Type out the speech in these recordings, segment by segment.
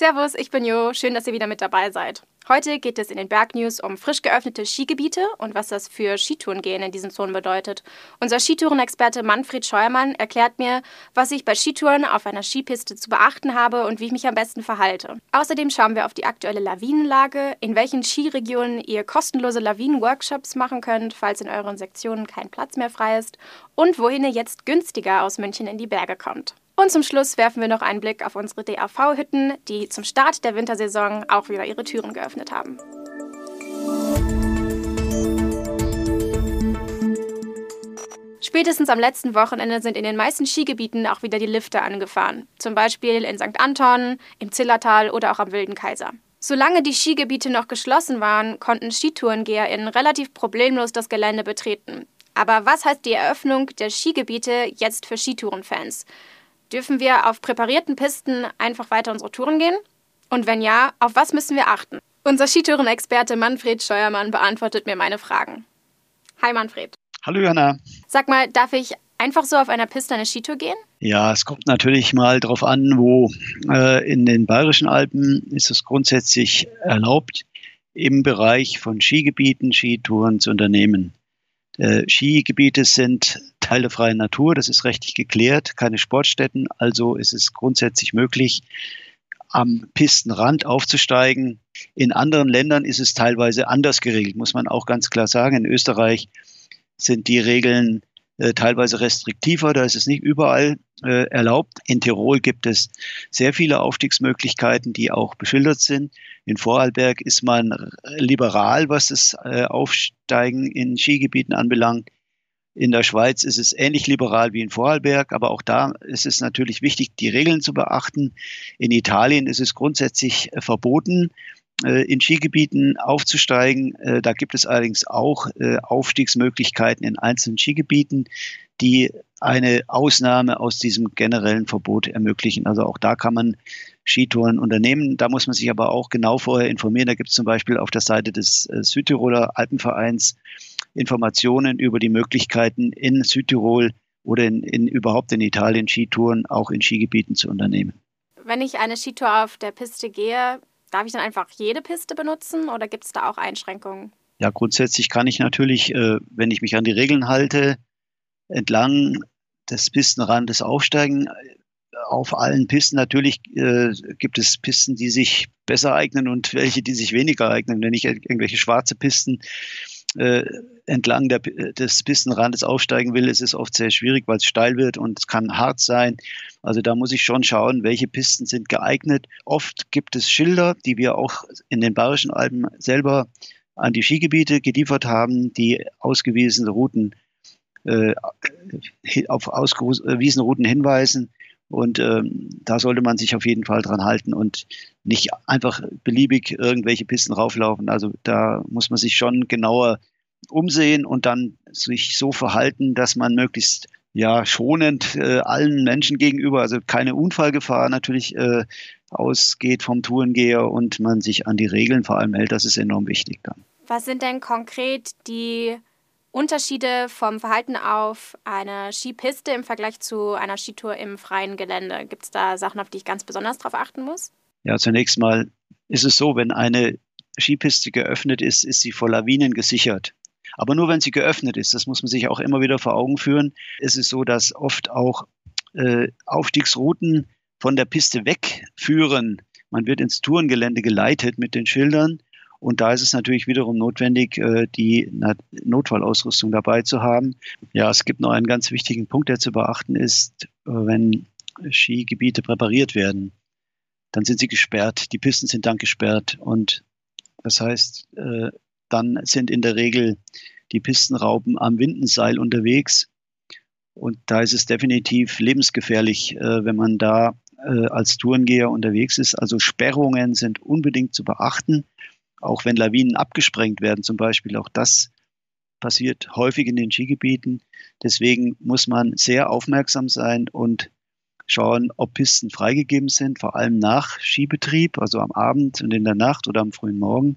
Servus, ich bin Jo. Schön, dass ihr wieder mit dabei seid. Heute geht es in den Bergnews um frisch geöffnete Skigebiete und was das für Skitourengehen in diesen Zonen bedeutet. Unser Skitourenexperte Manfred Scheuermann erklärt mir, was ich bei Skitouren auf einer Skipiste zu beachten habe und wie ich mich am besten verhalte. Außerdem schauen wir auf die aktuelle Lawinenlage, in welchen Skiregionen ihr kostenlose Lawinen-Workshops machen könnt, falls in euren Sektionen kein Platz mehr frei ist und wohin ihr jetzt günstiger aus München in die Berge kommt. Und zum Schluss werfen wir noch einen Blick auf unsere DAV-Hütten, die zum Start der Wintersaison auch wieder ihre Türen geöffnet haben. Spätestens am letzten Wochenende sind in den meisten Skigebieten auch wieder die Lifte angefahren. Zum Beispiel in St. Anton, im Zillertal oder auch am Wilden Kaiser. Solange die Skigebiete noch geschlossen waren, konnten SkitourengeherInnen relativ problemlos das Gelände betreten. Aber was heißt die Eröffnung der Skigebiete jetzt für Skitourenfans? Dürfen wir auf präparierten Pisten einfach weiter unsere Touren gehen? Und wenn ja, auf was müssen wir achten? Unser Skitourenexperte Manfred Scheuermann beantwortet mir meine Fragen. Hi Manfred. Hallo Jana. Sag mal, darf ich einfach so auf einer Piste eine Skitour gehen? Ja, es kommt natürlich mal darauf an, wo. Äh, in den Bayerischen Alpen ist es grundsätzlich erlaubt, im Bereich von Skigebieten Skitouren zu unternehmen. Äh, Skigebiete sind Teil der freien Natur, das ist rechtlich geklärt, keine Sportstätten, also ist es grundsätzlich möglich, am Pistenrand aufzusteigen. In anderen Ländern ist es teilweise anders geregelt, muss man auch ganz klar sagen. In Österreich sind die Regeln äh, teilweise restriktiver, da ist es nicht überall äh, erlaubt. In Tirol gibt es sehr viele Aufstiegsmöglichkeiten, die auch beschildert sind. In Vorarlberg ist man liberal, was das äh, Aufsteigen in Skigebieten anbelangt. In der Schweiz ist es ähnlich liberal wie in Vorarlberg, aber auch da ist es natürlich wichtig, die Regeln zu beachten. In Italien ist es grundsätzlich äh, verboten, in Skigebieten aufzusteigen. Äh, da gibt es allerdings auch Aufstiegsmöglichkeiten in einzelnen Skigebieten, die eine Ausnahme aus diesem generellen Verbot ermöglichen. Also auch da kann man Skitouren unternehmen. Da muss man sich aber auch genau vorher informieren. Da gibt es zum Beispiel auf der Seite des Südtiroler Alpenvereins Informationen über die Möglichkeiten in Südtirol oder in, in überhaupt in Italien Skitouren auch in Skigebieten zu unternehmen. Wenn ich eine Skitour auf der Piste gehe, darf ich dann einfach jede Piste benutzen oder gibt es da auch Einschränkungen? Ja, grundsätzlich kann ich natürlich, äh, wenn ich mich an die Regeln halte, entlang des Pistenrandes aufsteigen. Auf allen Pisten natürlich äh, gibt es Pisten, die sich besser eignen und welche, die sich weniger eignen. Wenn ich irgendwelche schwarze Pisten äh, entlang der, des Pistenrandes aufsteigen will, ist es oft sehr schwierig, weil es steil wird und es kann hart sein. Also da muss ich schon schauen, welche Pisten sind geeignet. Oft gibt es Schilder, die wir auch in den Bayerischen Alpen selber an die Skigebiete geliefert haben, die ausgewiesene Routen äh, auf ausgewiesene Routen hinweisen. Und ähm, da sollte man sich auf jeden Fall dran halten und nicht einfach beliebig irgendwelche Pisten rauflaufen. Also da muss man sich schon genauer umsehen und dann sich so verhalten, dass man möglichst ja schonend äh, allen Menschen gegenüber, also keine Unfallgefahr natürlich äh, ausgeht vom Tourengeher und man sich an die Regeln vor allem hält. Das ist enorm wichtig dann. Was sind denn konkret die Unterschiede vom Verhalten auf einer Skipiste im Vergleich zu einer Skitour im freien Gelände? Gibt es da Sachen, auf die ich ganz besonders darauf achten muss? Ja, zunächst mal ist es so, wenn eine Skipiste geöffnet ist, ist sie vor Lawinen gesichert. Aber nur wenn sie geöffnet ist, das muss man sich auch immer wieder vor Augen führen, ist es so, dass oft auch äh, Aufstiegsrouten von der Piste wegführen. Man wird ins Tourengelände geleitet mit den Schildern und da ist es natürlich wiederum notwendig, äh, die Notfallausrüstung dabei zu haben. Ja, es gibt noch einen ganz wichtigen Punkt, der zu beachten ist, äh, wenn Skigebiete präpariert werden, dann sind sie gesperrt. Die Pisten sind dann gesperrt und das heißt, äh, dann sind in der Regel die Pistenraupen am Windenseil unterwegs. Und da ist es definitiv lebensgefährlich, wenn man da als Tourengeher unterwegs ist. Also Sperrungen sind unbedingt zu beachten auch wenn Lawinen abgesprengt werden zum Beispiel, auch das passiert häufig in den Skigebieten. Deswegen muss man sehr aufmerksam sein und schauen, ob Pisten freigegeben sind, vor allem nach Skibetrieb, also am Abend und in der Nacht oder am frühen Morgen.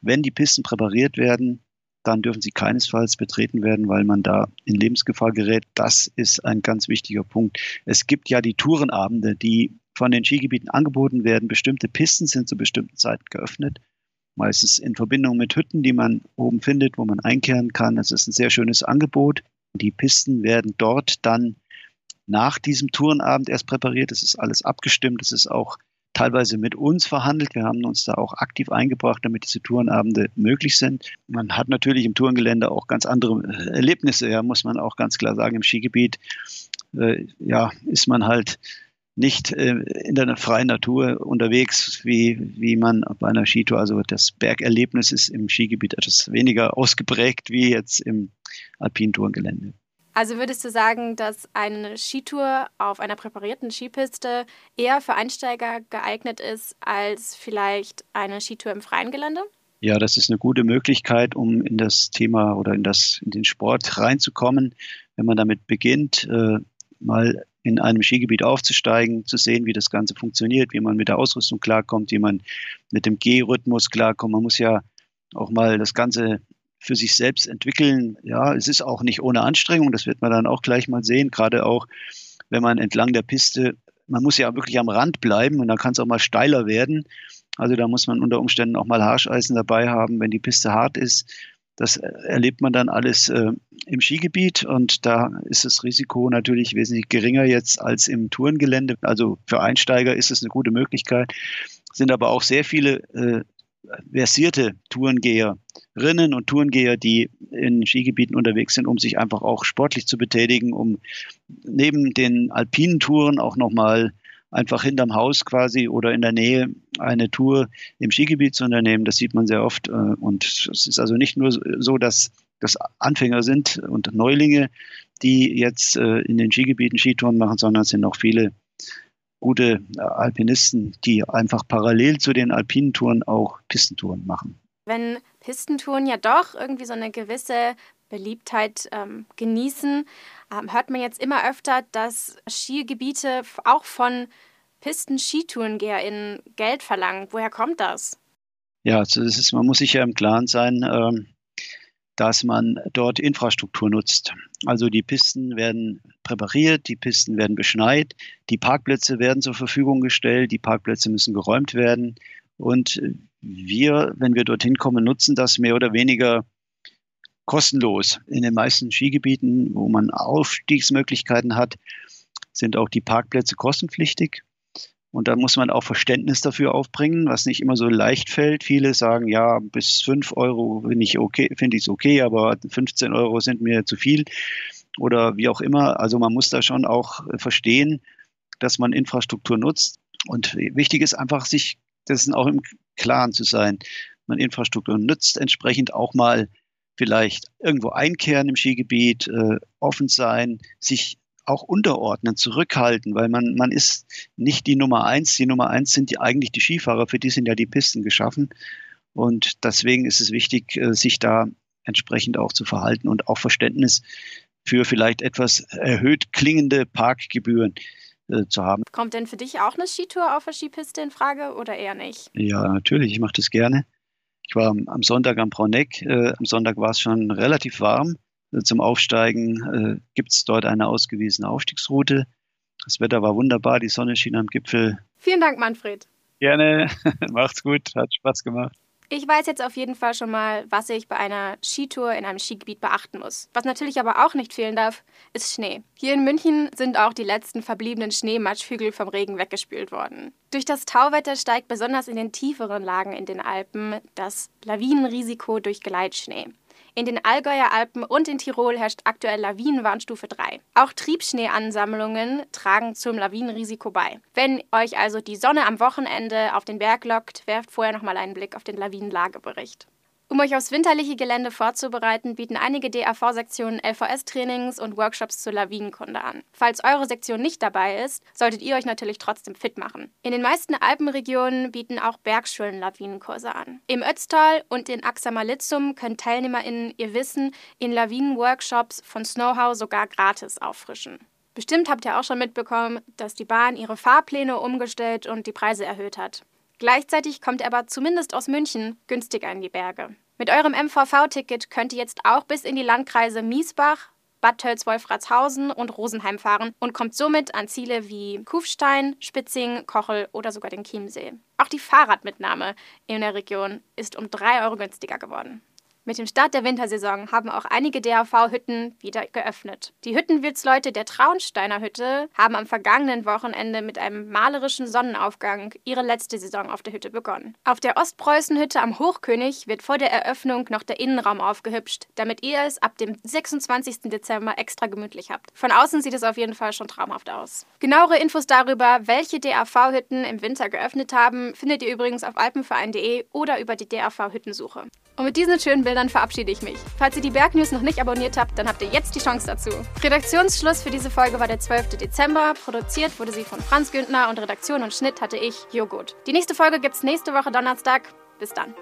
Wenn die Pisten präpariert werden, dann dürfen sie keinesfalls betreten werden, weil man da in Lebensgefahr gerät. Das ist ein ganz wichtiger Punkt. Es gibt ja die Tourenabende, die von den Skigebieten angeboten werden. Bestimmte Pisten sind zu bestimmten Zeiten geöffnet. Meistens in Verbindung mit Hütten, die man oben findet, wo man einkehren kann. Das ist ein sehr schönes Angebot. Die Pisten werden dort dann nach diesem Tourenabend erst präpariert. Das ist alles abgestimmt. Das ist auch teilweise mit uns verhandelt. Wir haben uns da auch aktiv eingebracht, damit diese Tourenabende möglich sind. Man hat natürlich im Tourengelände auch ganz andere Erlebnisse, ja, muss man auch ganz klar sagen. Im Skigebiet äh, ja, ist man halt nicht äh, in der freien Natur unterwegs, wie, wie man bei einer Skitour. Also das Bergerlebnis ist im Skigebiet etwas weniger ausgeprägt wie jetzt im Alpintourengelände. Also würdest du sagen, dass eine Skitour auf einer präparierten Skipiste eher für Einsteiger geeignet ist als vielleicht eine Skitour im freien Gelände? Ja, das ist eine gute Möglichkeit, um in das Thema oder in, das, in den Sport reinzukommen. Wenn man damit beginnt, äh, mal in einem Skigebiet aufzusteigen, zu sehen, wie das Ganze funktioniert, wie man mit der Ausrüstung klarkommt, wie man mit dem G-Rhythmus klarkommt. Man muss ja auch mal das Ganze für sich selbst entwickeln. Ja, es ist auch nicht ohne Anstrengung, das wird man dann auch gleich mal sehen, gerade auch wenn man entlang der Piste, man muss ja wirklich am Rand bleiben und dann kann es auch mal steiler werden. Also da muss man unter Umständen auch mal Harscheisen dabei haben, wenn die Piste hart ist. Das erlebt man dann alles äh, im Skigebiet und da ist das Risiko natürlich wesentlich geringer jetzt als im Tourengelände. Also für Einsteiger ist es eine gute Möglichkeit. Sind aber auch sehr viele äh, versierte Tourengeherinnen und Tourengeher, die in Skigebieten unterwegs sind, um sich einfach auch sportlich zu betätigen, um neben den alpinen Touren auch nochmal einfach hinterm Haus quasi oder in der Nähe eine Tour im Skigebiet zu unternehmen. Das sieht man sehr oft. Äh, und es ist also nicht nur so, dass das Anfänger sind und Neulinge, die jetzt äh, in den Skigebieten Skitouren machen, sondern es sind auch viele gute äh, Alpinisten, die einfach parallel zu den alpinen Touren auch Pistentouren machen. Wenn Pistentouren ja doch irgendwie so eine gewisse Beliebtheit ähm, genießen, ähm, hört man jetzt immer öfter, dass Skigebiete auch von Pisten-SkitourengeherInnen Geld verlangen. Woher kommt das? Ja, also das ist, man muss sich ja im Klaren sein, ähm, dass man dort Infrastruktur nutzt. Also die Pisten werden präpariert, die Pisten werden beschneit, die Parkplätze werden zur Verfügung gestellt, die Parkplätze müssen geräumt werden. Und wir, wenn wir dorthin kommen, nutzen das mehr oder weniger kostenlos. In den meisten Skigebieten, wo man Aufstiegsmöglichkeiten hat, sind auch die Parkplätze kostenpflichtig. Und da muss man auch Verständnis dafür aufbringen, was nicht immer so leicht fällt. Viele sagen, ja, bis 5 Euro finde ich okay, finde es okay, aber 15 Euro sind mir zu viel oder wie auch immer. Also man muss da schon auch verstehen, dass man Infrastruktur nutzt. Und wichtig ist einfach, sich dessen auch im Klaren zu sein. Man Infrastruktur nutzt, entsprechend auch mal vielleicht irgendwo einkehren im Skigebiet, äh, offen sein, sich auch unterordnen, zurückhalten, weil man, man ist nicht die Nummer eins. Die Nummer eins sind die, eigentlich die Skifahrer, für die sind ja die Pisten geschaffen. Und deswegen ist es wichtig, äh, sich da entsprechend auch zu verhalten und auch Verständnis für vielleicht etwas erhöht klingende Parkgebühren äh, zu haben. Kommt denn für dich auch eine Skitour auf der Skipiste in Frage oder eher nicht? Ja, natürlich, ich mache das gerne. Ich war am Sonntag am Brauneck. Äh, am Sonntag war es schon relativ warm. Äh, zum Aufsteigen äh, gibt es dort eine ausgewiesene Aufstiegsroute. Das Wetter war wunderbar, die Sonne schien am Gipfel. Vielen Dank, Manfred. Gerne, macht's gut, hat Spaß gemacht. Ich weiß jetzt auf jeden Fall schon mal, was ich bei einer Skitour in einem Skigebiet beachten muss. Was natürlich aber auch nicht fehlen darf, ist Schnee. Hier in München sind auch die letzten verbliebenen Schneematschhügel vom Regen weggespült worden. Durch das Tauwetter steigt besonders in den tieferen Lagen in den Alpen das Lawinenrisiko durch Geleitschnee. In den Allgäuer Alpen und in Tirol herrscht aktuell Lawinenwarnstufe 3. Auch Triebschneeansammlungen tragen zum Lawinenrisiko bei. Wenn euch also die Sonne am Wochenende auf den Berg lockt, werft vorher nochmal einen Blick auf den Lawinenlagebericht. Um euch aufs winterliche Gelände vorzubereiten, bieten einige DAV-Sektionen LVS-Trainings und Workshops zur Lawinenkunde an. Falls eure Sektion nicht dabei ist, solltet ihr euch natürlich trotzdem fit machen. In den meisten Alpenregionen bieten auch Bergschulen Lawinenkurse an. Im Ötztal und in Axamalitzum können TeilnehmerInnen ihr Wissen in Lawinen-Workshops von Snowhow sogar gratis auffrischen. Bestimmt habt ihr auch schon mitbekommen, dass die Bahn ihre Fahrpläne umgestellt und die Preise erhöht hat. Gleichzeitig kommt er aber zumindest aus München günstiger in die Berge. Mit eurem MVV-Ticket könnt ihr jetzt auch bis in die Landkreise Miesbach, Bad Tölz-Wolfratshausen und Rosenheim fahren und kommt somit an Ziele wie Kufstein, Spitzing, Kochel oder sogar den Chiemsee. Auch die Fahrradmitnahme in der Region ist um 3 Euro günstiger geworden. Mit dem Start der Wintersaison haben auch einige DAV-Hütten wieder geöffnet. Die Hüttenwirtsleute der Traunsteiner Hütte haben am vergangenen Wochenende mit einem malerischen Sonnenaufgang ihre letzte Saison auf der Hütte begonnen. Auf der Ostpreußenhütte am Hochkönig wird vor der Eröffnung noch der Innenraum aufgehübscht, damit ihr es ab dem 26. Dezember extra gemütlich habt. Von außen sieht es auf jeden Fall schon traumhaft aus. Genauere Infos darüber, welche DAV-Hütten im Winter geöffnet haben, findet ihr übrigens auf alpenverein.de oder über die DAV-Hüttensuche. Und mit diesen schönen Bildern verabschiede ich mich. Falls ihr die Bergnews noch nicht abonniert habt, dann habt ihr jetzt die Chance dazu. Redaktionsschluss für diese Folge war der 12. Dezember. Produziert wurde sie von Franz Güntner und Redaktion und Schnitt hatte ich, Joghurt. Die nächste Folge gibt's nächste Woche Donnerstag. Bis dann.